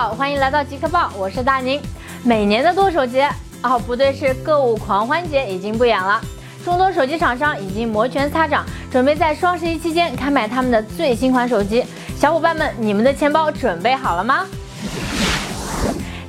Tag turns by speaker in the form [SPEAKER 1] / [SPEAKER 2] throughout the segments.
[SPEAKER 1] 好欢迎来到极客报，我是大宁。每年的剁手节，哦不对，是购物狂欢节已经不远了。众多手机厂商已经摩拳擦掌，准备在双十一期间开卖他们的最新款手机。小伙伴们，你们的钱包准备好了吗？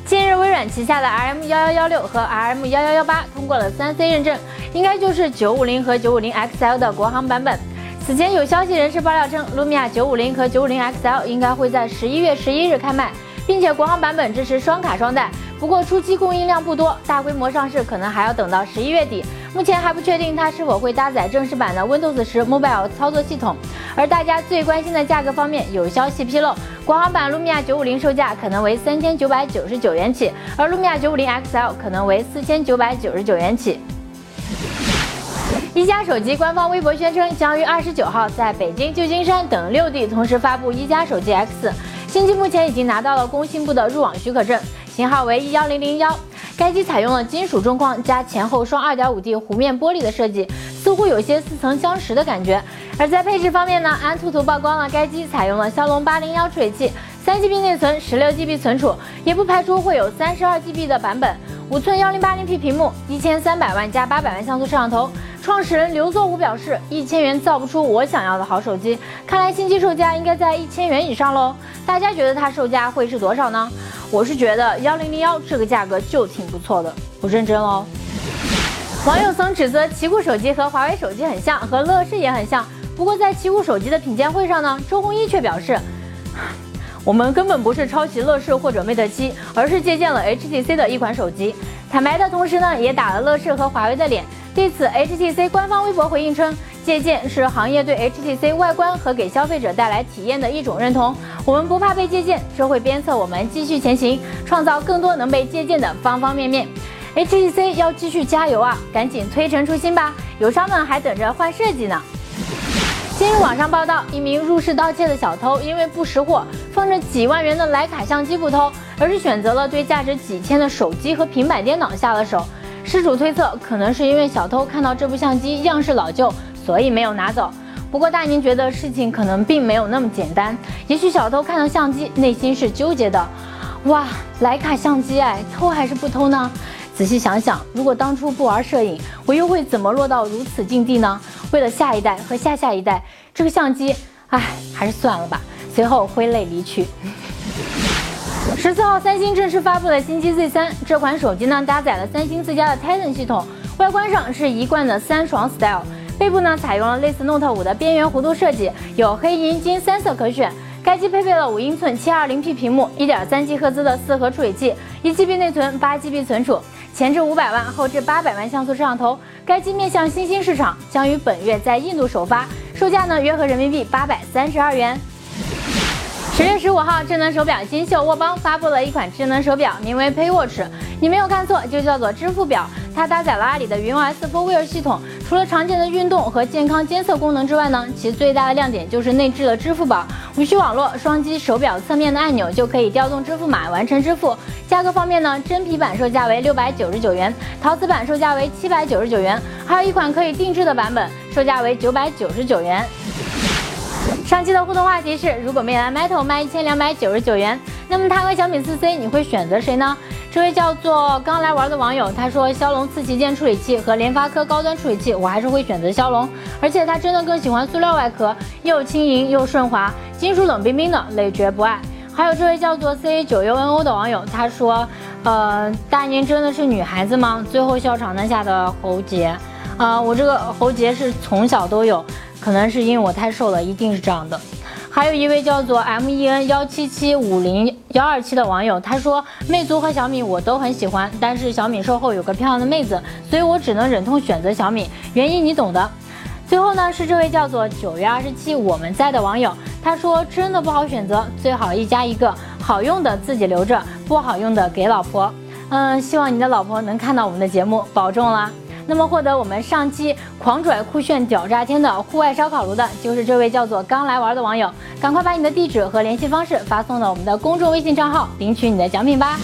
[SPEAKER 1] 近日，微软旗下的 RM 幺幺幺六和 RM 幺幺幺八通过了三 C 认证，应该就是九五零和九五零 XL 的国行版本。此前有消息人士爆料称，卢米亚九五零和九五零 XL 应该会在十一月十一日开卖，并且国行版本支持双卡双待。不过初期供应量不多，大规模上市可能还要等到十一月底。目前还不确定它是否会搭载正式版的 Windows 十 Mobile 操作系统。而大家最关心的价格方面，有消息披露，国行版卢米亚九五零售价可能为三千九百九十九元起，而卢米亚九五零 XL 可能为四千九百九十九元起。一加手机官方微博宣称，将于二十九号在北京、旧金山等六地同时发布一加手机 X。新机目前已经拿到了工信部的入网许可证，型号为一幺零零幺。该机采用了金属中框加前后双二点五 D 弧面玻璃的设计，似乎有些似曾相识的感觉。而在配置方面呢，安兔兔曝光了该机采用了骁龙八零幺处理器，三 GB 内存，十六 GB 存储，也不排除会有三十二 GB 的版本。五寸幺零八零 P 屏幕，一千三百万加八百万像素摄像头。创始人刘作武表示，一千元造不出我想要的好手机，看来新机售价应该在一千元以上喽。大家觉得它售价会是多少呢？我是觉得幺零零幺这个价格就挺不错的，我认真喽。网友曾指责奇酷手机和华为手机很像，和乐视也很像。不过在奇酷手机的品鉴会上呢，周鸿祎却表示。我们根本不是抄袭乐视或者 Mate 七，而是借鉴了 HTC 的一款手机。坦白的同时呢，也打了乐视和华为的脸。对此，HTC 官方微博回应称，借鉴是行业对 HTC 外观和给消费者带来体验的一种认同。我们不怕被借鉴，这会鞭策我们继续前行，创造更多能被借鉴的方方面面。HTC 要继续加油啊，赶紧推陈出新吧，友商们还等着换设计呢。今日网上报道，一名入室盗窃的小偷因为不识货，放着几万元的徕卡相机不偷，而是选择了对价值几千的手机和平板电脑下了手。失主推测，可能是因为小偷看到这部相机样式老旧，所以没有拿走。不过大宁觉得事情可能并没有那么简单，也许小偷看到相机，内心是纠结的。哇，徕卡相机哎，偷还是不偷呢？仔细想想，如果当初不玩摄影，我又会怎么落到如此境地呢？为了下一代和下下一代，这个相机，唉，还是算了吧。随后挥泪离去。十四号，三星正式发布了新机 Z 三，这款手机呢搭载了三星自家的 Tizen 系统，外观上是一贯的三爽 style，背部呢采用了类似 Note 五的边缘弧度设计，有黑银金三色可选。该机配备了五英寸七二零 P 屏幕，一点三 G 赫兹的四核处理器，一 GB 内存，八 GB 存储。前置五百万，后置八百万像素摄像头。该机面向新兴市场，将于本月在印度首发，售价呢约合人民币八百三十二元。十月十五号，智能手表金秀沃邦发布了一款智能手表，名为 Pay Watch。你没有看错，就叫做支付表。它搭载了阿里的云 OS f o r Wear 系统，除了常见的运动和健康监测功能之外呢，其最大的亮点就是内置了支付宝，无需网络，双击手表侧面的按钮就可以调动支付码完成支付。价格方面呢，真皮版售价为六百九十九元，陶瓷版售价为七百九十九元，还有一款可以定制的版本，售价为九百九十九元。上期的互动话题是，如果魅蓝 Metal 卖一千两百九十九元，那么它和小米四 C 你会选择谁呢？这位叫做刚来玩的网友，他说骁龙四旗舰处理器和联发科高端处理器，我还是会选择骁龙，而且他真的更喜欢塑料外壳，又轻盈又顺滑，金属冷冰冰的，累觉不爱。还有这位叫做 C 九 U N O 的网友，他说，呃，大年真的是女孩子吗？最后笑场那下的喉结，啊，我这个喉结是从小都有，可能是因为我太瘦了，一定是这样的。还有一位叫做 M E N 幺七七五零幺二七的网友，他说魅族和小米我都很喜欢，但是小米售后有个漂亮的妹子，所以我只能忍痛选择小米，原因你懂的。最后呢是这位叫做九月二十七我们在的网友，他说真的不好选择，最好一家一个，好用的自己留着，不好用的给老婆。嗯，希望你的老婆能看到我们的节目，保重啦。那么获得我们上期狂拽酷炫屌炸天的户外烧烤炉的，就是这位叫做刚来玩的网友，赶快把你的地址和联系方式发送到我们的公众微信账号，领取你的奖品吧。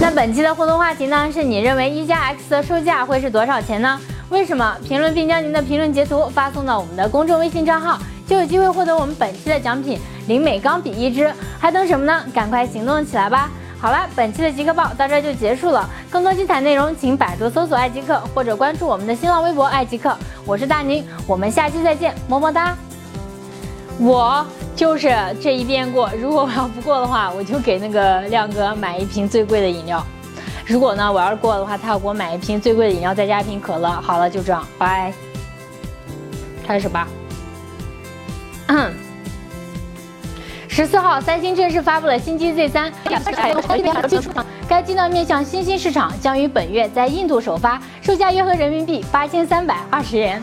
[SPEAKER 1] 那本期的互动话题呢，是你认为一加 X 的售价会是多少钱呢？为什么？评论并将您的评论截图发送到我们的公众微信账号，就有机会获得我们本期的奖品零美钢笔一支，还等什么呢？赶快行动起来吧！好了，本期的极客报到这就结束了。更多精彩内容，请百度搜索“爱极客”或者关注我们的新浪微博“爱极客”。我是大宁，我们下期再见，么么哒。我就是这一遍过，如果我要不过的话，我就给那个亮哥买一瓶最贵的饮料。如果呢，我要是过的话，他要给我买一瓶最贵的饮料，再加一瓶可乐。好了，就这样，拜。开始吧。十四号，三星正式发布了新机 Z 三，该机呢面向新兴市场，将于本月在印度首发，售价约合人民币八千三百二十元。